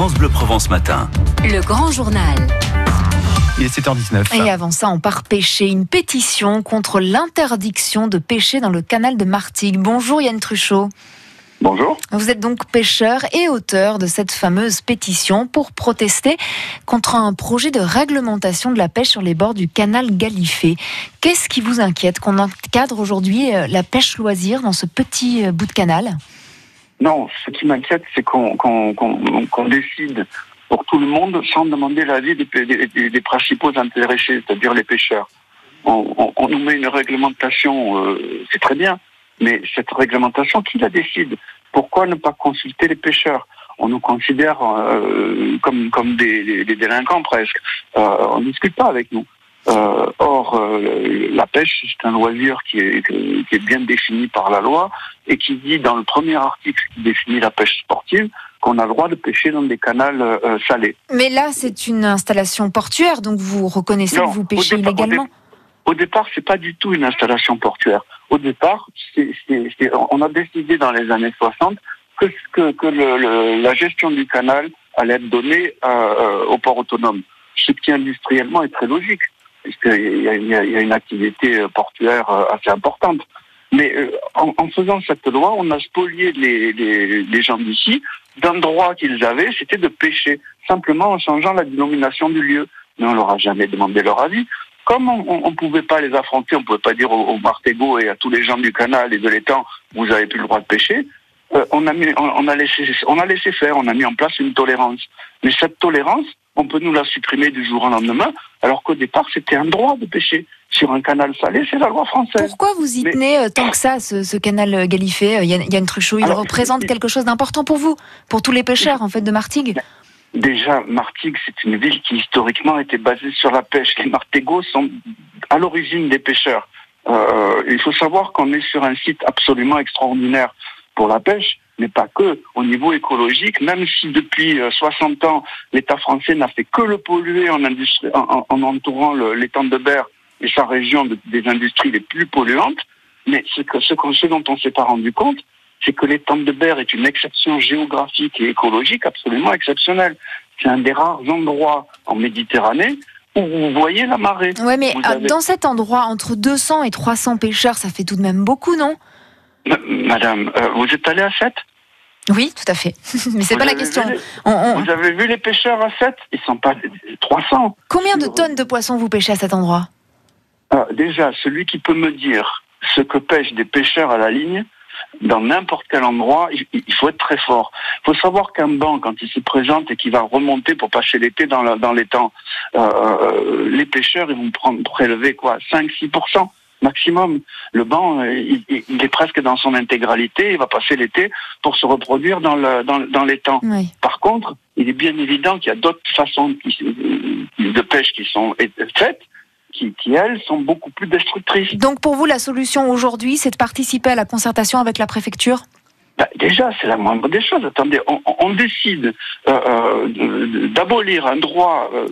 France Bleu Provence Matin. Le grand journal. Il est 7h19. Et avant ça, on part pêcher. Une pétition contre l'interdiction de pêcher dans le canal de Martigues. Bonjour Yann Truchot. Bonjour. Vous êtes donc pêcheur et auteur de cette fameuse pétition pour protester contre un projet de réglementation de la pêche sur les bords du canal Galifé. Qu'est-ce qui vous inquiète qu'on encadre aujourd'hui euh, la pêche loisir dans ce petit euh, bout de canal? Non, ce qui m'inquiète, c'est qu'on décide pour tout le monde sans demander l'avis des, principaux intéressés, c'est-à-dire les pêcheurs. On, nous met une réglementation, euh, c'est très bien, mais cette réglementation, qui la décide? Pourquoi ne pas consulter les pêcheurs? On nous considère euh, comme, des délinquants presque. Euh, on ne discute pas avec nous. Euh, or, euh, la pêche, c'est un loisir qui est, qui est bien défini par la loi et qui dit dans le premier article qui définit la pêche sportive qu'on a le droit de pêcher dans des canals euh, salés. Mais là, c'est une installation portuaire, donc vous reconnaissez Non, que vous au pêchez départ- illégalement. Au départ, c'est pas du tout une installation portuaire. Au départ, c'est- on a décidé dans les années 60 que, que, que le- le- la gestion du canal allait être donnée euh, au port autonome. Ce qui industriellement est très logique, puisqu'il y y a- une activité euh, portuaire euh, assez importante. Mais euh, en, faisant cette loi, on a spolié les, gens d'ici d'un droit qu'ils avaient, c'était de pêcher, simplement en changeant la dénomination du lieu. Mais on leur a jamais demandé leur avis. Comme on ne pouvait pas les affronter, on pouvait pas dire aux, aux et à tous les gens du canal et de l'étang, vous avez plus le droit de pêcher. Euh, on a mis, on, on a laissé, on a laissé faire, on a mis en place une tolérance. Mais cette tolérance, on peut nous la supprimer du jour au lendemain, alors qu'au départ, c'était un droit de pêcher sur un canal salé, c'est la loi française. Pourquoi vous y tenez euh, tant que ça, ce, ce canal euh, Galifé Yann, Yann Truchot, il Alors, représente quelque chose d'important pour vous, pour tous les pêcheurs en fait de Martigues? Déjà, Martigues, c'est une ville qui historiquement était basée sur la pêche. Les Martégots sont à l'origine des pêcheurs. Euh, il faut savoir qu'on est sur un site absolument extraordinaire pour la pêche, mais pas que. Au niveau écologique, même si depuis euh, 60 ans, l'État français n'a fait que le polluer en, industrie, en, en- en entourant l'étang de Berre et sa région de- des industries les plus polluantes, mais ce, que, ce, dont on s'est pas rendu compte, c'est que l'étang de Berre est une exception géographique et écologique absolument exceptionnelle. C'est un des rares endroits en Méditerranée où vous voyez la marée. Ouais, mais euh, avez- dans cet endroit, entre 200 et 300 pêcheurs, ça fait tout de même beaucoup, non? Madame, euh, vous êtes allée à 7 Oui, tout à fait. mais c'est pas la question. vu les- On- on- Vous avez vu les pêcheurs à 7 Ils sont pas 300. Combien de tonnes de poissons vous pêchez à cet endroit? Ah, déjà, celui qui peut me dire ce que pêchent des pêcheurs à la ligne, dans n'importe quel endroit, il, faut être très fort. Il faut savoir qu'un banc, quand il se présente et qu'il va remonter pour passer l'été dans, dans les temps, euh, les pêcheurs, ils vont prendre, prélever quoi? 5-6% maximum. Le banc, euh, il, est presque dans son intégralité, il va passer l'été pour se reproduire dans, le, dans, dans les temps. Oui. Par contre, il est bien évident qu'il y a d'autres façons qui- de pêche qui sont faites, qui, qui elles sont beaucoup plus destructrices. Donc pour vous, la solution aujourd'hui, c'est de participer à la concertation avec la préfecture? Bah, déjà, c'est la moindre des choses. Attendez, on, décide euh, euh, de- de- d'abolir un droit euh,